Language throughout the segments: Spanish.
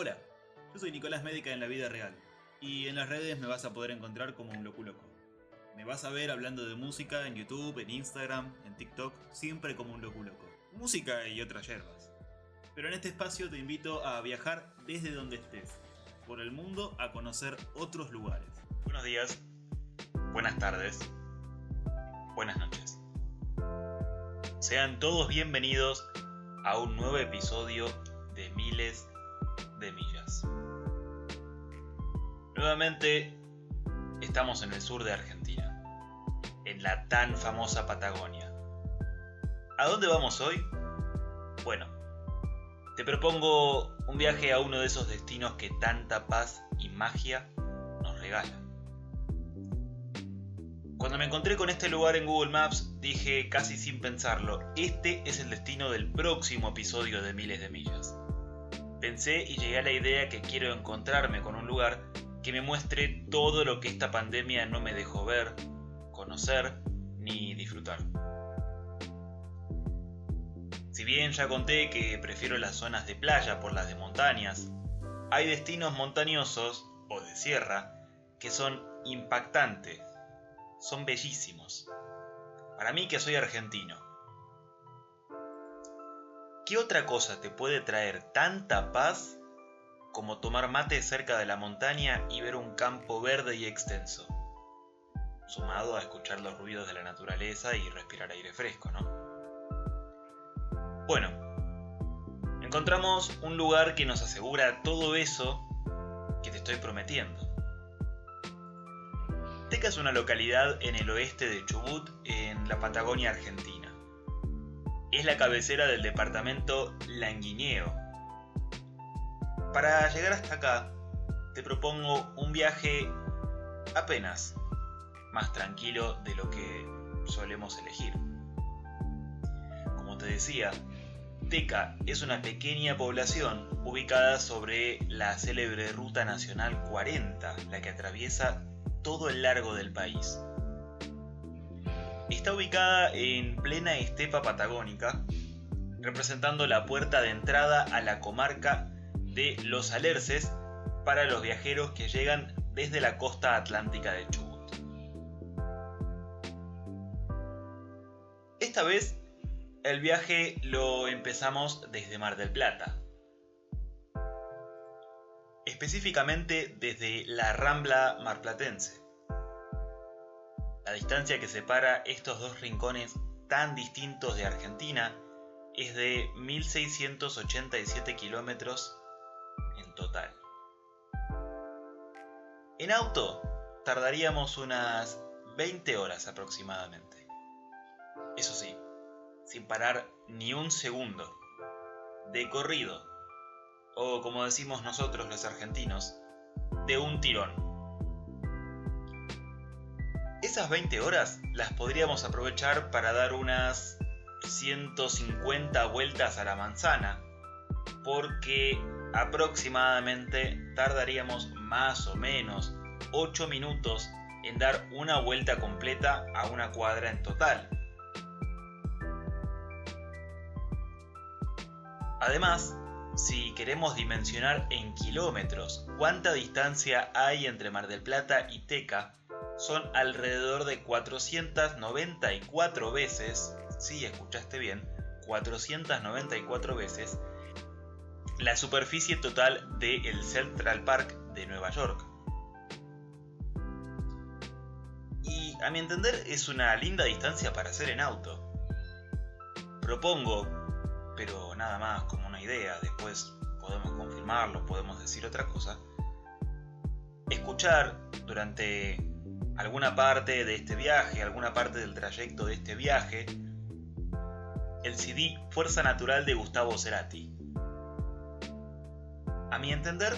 Hola, yo soy Nicolás Médica en la vida real y en las redes me vas a poder encontrar como un loco loco. Me vas a ver hablando de música en YouTube, en Instagram, en TikTok, siempre como un loco loco. Música y otras hierbas. Pero en este espacio te invito a viajar desde donde estés, por el mundo a conocer otros lugares. Buenos días, buenas tardes, buenas noches. Sean todos bienvenidos a un nuevo episodio de Miles de Millas. Nuevamente estamos en el sur de Argentina, en la tan famosa Patagonia. ¿A dónde vamos hoy? Bueno, te propongo un viaje a uno de esos destinos que tanta paz y magia nos regalan. Cuando me encontré con este lugar en Google Maps, dije casi sin pensarlo, este es el destino del próximo episodio de Miles de Millas. Pensé y llegué a la idea que quiero encontrarme con un lugar que me muestre todo lo que esta pandemia no me dejó ver, conocer ni disfrutar. Si bien ya conté que prefiero las zonas de playa por las de montañas, hay destinos montañosos o de sierra que son impactantes son bellísimos. Para mí que soy argentino. ¿Qué otra cosa te puede traer tanta paz como tomar mate cerca de la montaña y ver un campo verde y extenso? Sumado a escuchar los ruidos de la naturaleza y respirar aire fresco, ¿no? Bueno, encontramos un lugar que nos asegura todo eso que te estoy prometiendo. Teca es una localidad en el oeste de Chubut, en la Patagonia Argentina. Es la cabecera del departamento Languineo. Para llegar hasta acá, te propongo un viaje apenas más tranquilo de lo que solemos elegir. Como te decía, Teca es una pequeña población ubicada sobre la célebre Ruta Nacional 40, la que atraviesa todo el largo del país. Está ubicada en plena estepa patagónica, representando la puerta de entrada a la comarca de Los Alerces para los viajeros que llegan desde la costa atlántica de Chubut. Esta vez el viaje lo empezamos desde Mar del Plata, específicamente desde la Rambla marplatense. La distancia que separa estos dos rincones tan distintos de Argentina es de 1687 kilómetros en total. En auto tardaríamos unas 20 horas aproximadamente. Eso sí, sin parar ni un segundo. De corrido o como decimos nosotros los argentinos, de un tirón. Esas 20 horas las podríamos aprovechar para dar unas 150 vueltas a la manzana, porque aproximadamente tardaríamos más o menos 8 minutos en dar una vuelta completa a una cuadra en total. Además, si queremos dimensionar en kilómetros cuánta distancia hay entre Mar del Plata y Teca, son alrededor de 494 veces, si escuchaste bien, 494 veces, la superficie total del Central Park de Nueva York. Y a mi entender es una linda distancia para hacer en auto. Propongo, pero nada más como idea, después podemos confirmarlo, podemos decir otra cosa, escuchar durante alguna parte de este viaje, alguna parte del trayecto de este viaje, el CD Fuerza Natural de Gustavo Cerati. A mi entender,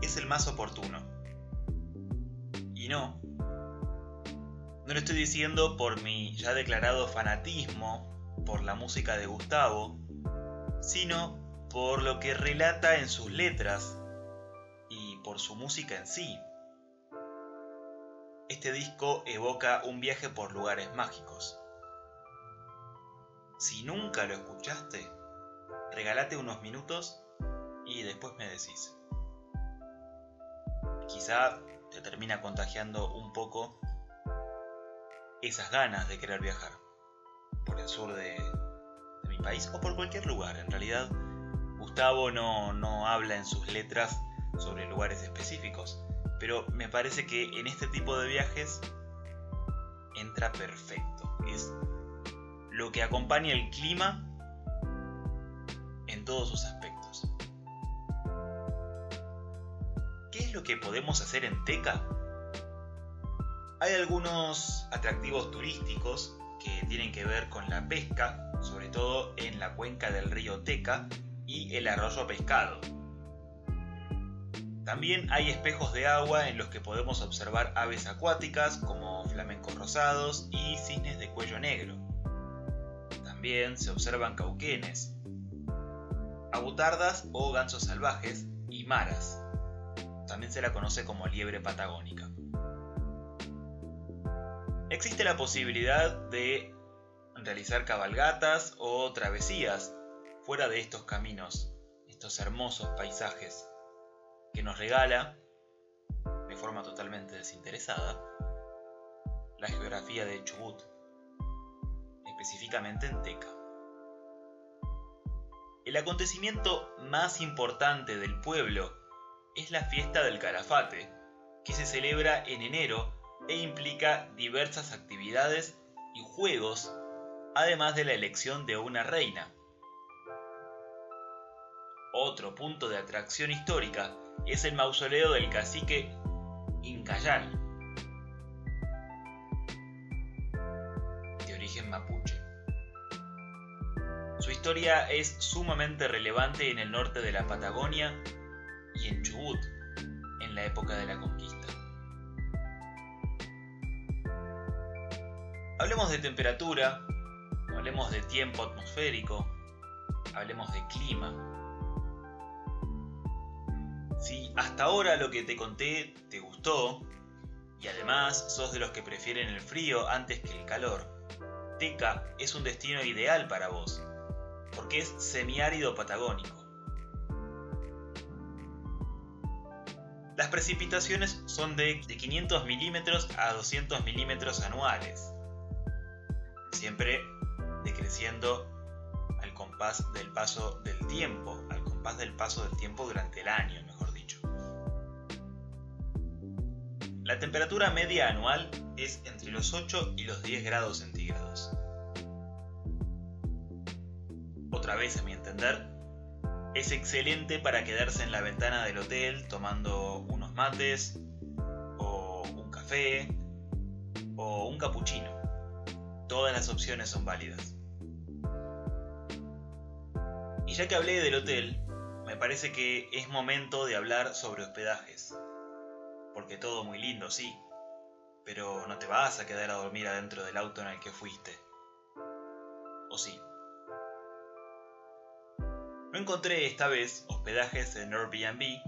es el más oportuno. Y no, no lo estoy diciendo por mi ya declarado fanatismo por la música de Gustavo, sino por lo que relata en sus letras y por su música en sí. Este disco evoca un viaje por lugares mágicos. Si nunca lo escuchaste, regálate unos minutos y después me decís. Quizá te termina contagiando un poco esas ganas de querer viajar por el sur de, mi país o por cualquier lugar. En realidad, Gustavo no, no habla en sus letras sobre lugares específicos, pero me parece que en este tipo de viajes entra perfecto. Es lo que acompaña el clima en todos sus aspectos. ¿Qué es lo que podemos hacer en Teca? Hay algunos atractivos turísticos que tienen que ver con la pesca, sobre todo en la cuenca del río Teca y el arroyo pescado. También hay espejos de agua en los que podemos observar aves acuáticas como flamencos rosados y cisnes de cuello negro. También se observan cauquenes, abutardas o gansos salvajes y maras. También se la conoce como liebre patagónica. Existe la posibilidad de realizar cabalgatas o travesías fuera de estos caminos, estos hermosos paisajes que nos regala, de forma totalmente desinteresada, la geografía de Chubut, específicamente en Teca. El acontecimiento más importante del pueblo es la fiesta del Calafate, que se celebra en enero e implica diversas actividades y juegos, además de la elección de una reina. Otro punto de atracción histórica es el mausoleo del cacique Incayán, de origen mapuche. Su historia es sumamente relevante en el norte de la Patagonia y en Chubut, en la época de la conquista. Hablemos de temperatura, hablemos de tiempo atmosférico, hablemos de clima. Si hasta ahora lo que te conté te gustó, y además sos de los que prefieren el frío antes que el calor, Teca es un destino ideal para vos, porque es semiárido patagónico. Las precipitaciones son de 500 milímetros a 200 milímetros anuales siempre decreciendo al compás del paso del tiempo, al compás del paso del tiempo durante el año, La temperatura media anual es entre los 8 y los 10 grados centígrados. Otra vez, a mi entender, es excelente para quedarse en la ventana del hotel tomando unos mates, o un café, o un capuchino. Todas las opciones son válidas. Y ya que hablé del hotel, me parece que es momento de hablar sobre hospedajes. Porque todo muy lindo, sí, pero no te vas a quedar a dormir adentro del auto en el que fuiste. ¿O sí? No encontré esta vez hospedajes en Airbnb,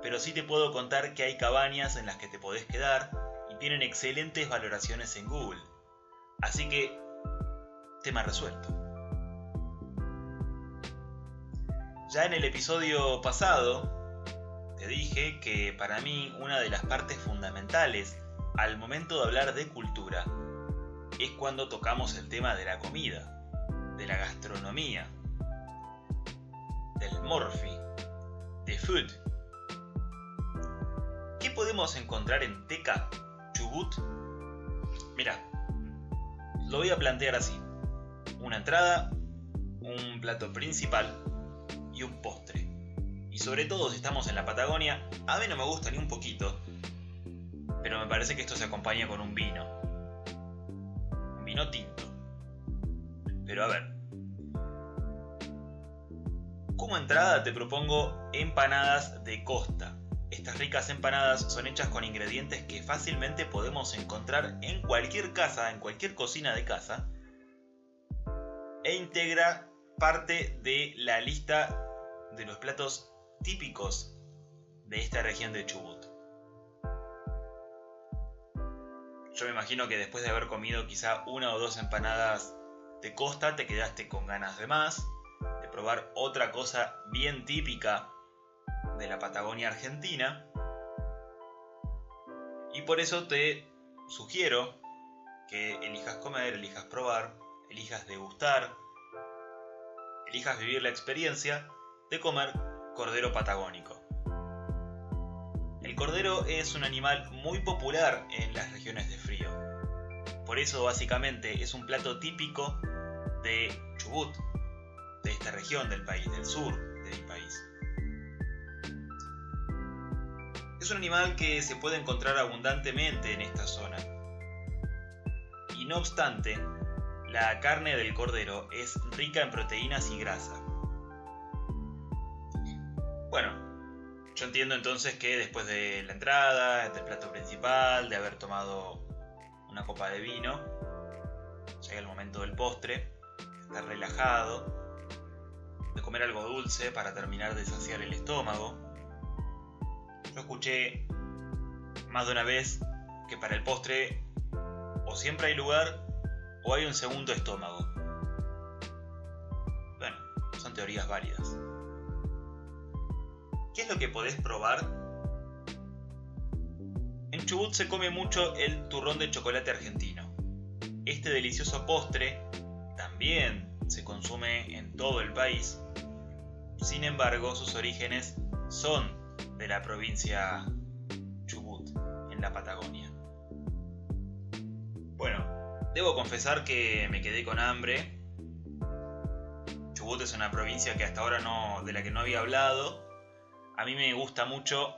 pero sí te puedo contar que hay cabañas en las que te podés quedar y tienen excelentes valoraciones en Google. Así que, tema resuelto. Ya en el episodio pasado, dije que para mí una de las partes fundamentales al momento de hablar de cultura es cuando tocamos el tema de la comida, de la gastronomía, del morphy, de food. ¿Qué podemos encontrar en Teca, Chubut? Mira, lo voy a plantear así. Una entrada, un plato principal y un postre. Y sobre todo si estamos en la Patagonia, a mí no me gusta ni un poquito, pero me parece que esto se acompaña con un vino. Un vino tinto. Pero a ver. Como entrada te propongo empanadas de costa. Estas ricas empanadas son hechas con ingredientes que fácilmente podemos encontrar en cualquier casa, en cualquier cocina de casa, e integra parte de la lista de los platos típicos de esta región de Chubut. Yo me imagino que después de haber comido quizá una o dos empanadas de costa te quedaste con ganas de más, de probar otra cosa bien típica de la Patagonia Argentina. Y por eso te sugiero que elijas comer, elijas probar, elijas degustar, elijas vivir la experiencia de comer cordero patagónico. El cordero es un animal muy popular en las regiones de frío. Por eso básicamente es un plato típico de Chubut, de esta región del país, del sur de mi país. Es un animal que se puede encontrar abundantemente en esta zona. Y no obstante, la carne del cordero es rica en proteínas y grasa. Bueno, yo entiendo entonces que después de la entrada, del plato principal, de haber tomado una copa de vino, llega el momento del postre, estar relajado, de comer algo dulce para terminar de saciar el estómago. Yo escuché más de una vez que para el postre o siempre hay lugar o hay un segundo estómago. Bueno, son teorías válidas. ¿Qué es lo que podés probar? En Chubut se come mucho el turrón de chocolate argentino. Este delicioso postre también se consume en todo el país. Sin embargo, sus orígenes son de la provincia Chubut, en la Patagonia. Bueno, debo confesar que me quedé con hambre. Chubut es una provincia que hasta ahora no, de la que no había hablado a mí me gusta mucho,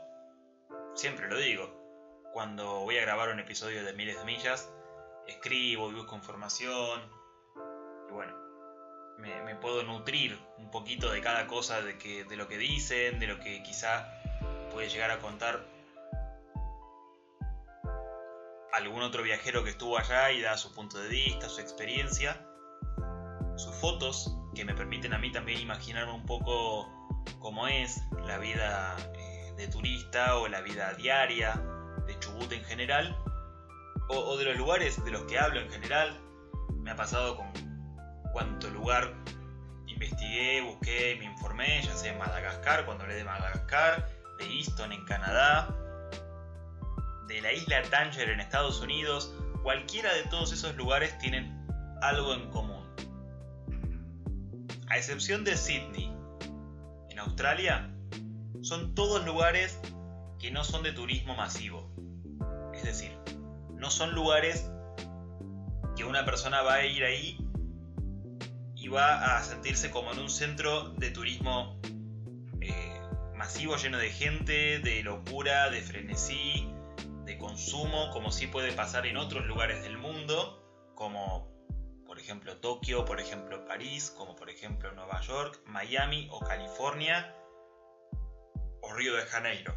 siempre lo digo, cuando voy a grabar un episodio de Miles de Millas, escribo y busco información. Y bueno, me, puedo nutrir un poquito de cada cosa de, que, de lo que dicen, de lo que quizá puede llegar a contar algún otro viajero que estuvo allá y da su punto de vista, su experiencia, sus fotos que me permiten a mí también imaginarme un poco cómo es la vida eh, de turista o la vida diaria de Chubut en general, o, de los lugares de los que hablo en general. Me ha pasado con cuánto lugar investigué, busqué, me informé, ya sea en Madagascar, cuando hablé de Madagascar, de Easton en Canadá, de la isla Tanger en Estados Unidos, cualquiera de todos esos lugares tienen algo en común. A excepción de Sydney, Australia son todos lugares que no son de turismo masivo. Es decir, no son lugares que una persona va a ir ahí y va a sentirse como en un centro de turismo eh, masivo lleno de gente, de locura, de frenesí, de consumo, como sí puede pasar en otros lugares del mundo, como ejemplo Tokio, por ejemplo París, como por ejemplo Nueva York, Miami o California o Río de Janeiro.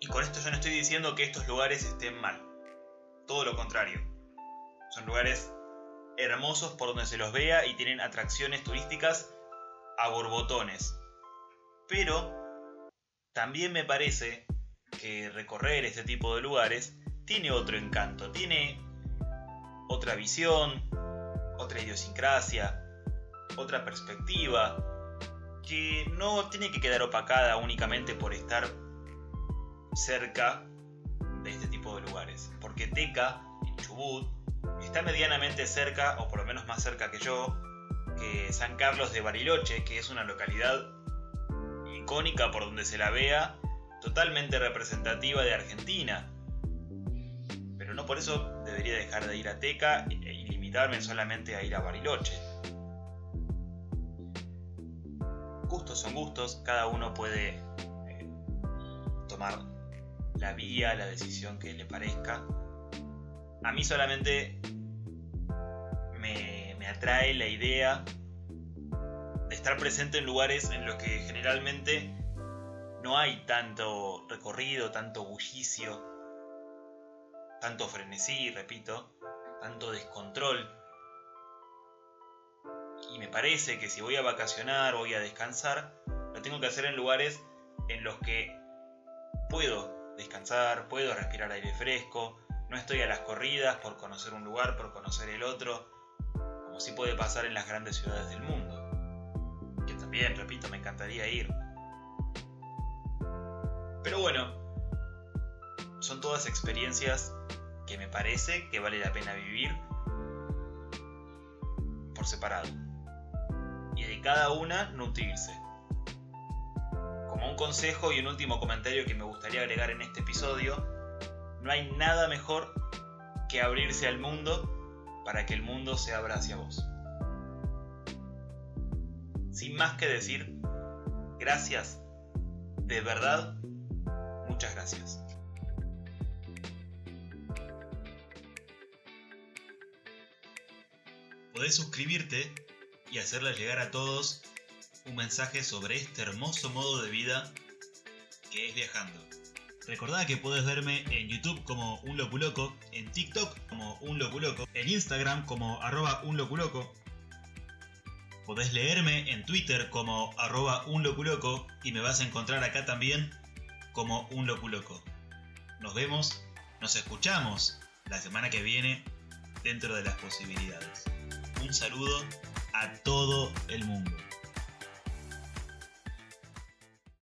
Y con esto yo no estoy diciendo que estos lugares estén mal, todo lo contrario. Son lugares hermosos por donde se los vea y tienen atracciones turísticas a borbotones. Pero también me parece que recorrer este tipo de lugares tiene otro encanto, tiene otra visión, otra idiosincrasia, otra perspectiva, que no tiene que quedar opacada únicamente por estar cerca de este tipo de lugares. Porque Teca, en Chubut, está medianamente cerca, o por lo menos más cerca que yo, que San Carlos de Bariloche, que es una localidad icónica por donde se la vea, totalmente representativa de Argentina no por eso dejar de ir a Teca y limitarme solamente a ir a Bariloche. Gustos son gustos, cada uno puede eh, tomar la vía, la decisión que le parezca. A mí solamente me, me atrae la idea de estar presente en lugares en los que generalmente no hay tanto recorrido, tanto bullicio, tanto frenesí, repito, tanto descontrol. Y me parece que si voy a vacacionar, voy a descansar, lo tengo que hacer en lugares en los que puedo descansar, puedo respirar aire fresco, no estoy a las corridas por conocer un lugar, por conocer el otro, como si puede pasar en las grandes ciudades del mundo. Que también, repito, me encantaría ir. Pero bueno, son todas experiencias que me parece que vale la pena vivir por separado. Y de cada una nutrirse. Como un consejo y un último comentario que me gustaría agregar en este episodio, no hay nada mejor que abrirse al mundo para que el mundo se abra hacia vos. Sin más que decir, gracias, de verdad, muchas gracias. Podés suscribirte y hacerle llegar a todos un mensaje sobre este hermoso modo de vida que es viajando. Recordá que podés verme en YouTube como un loculoco, en TikTok como un loculoco, en Instagram como arroba un loculoco. Podés leerme en Twitter como arroba un loculoco y me vas a encontrar acá también como un loculoco. Nos vemos, nos escuchamos la semana que viene dentro de las posibilidades. Un saludo a todo el mundo.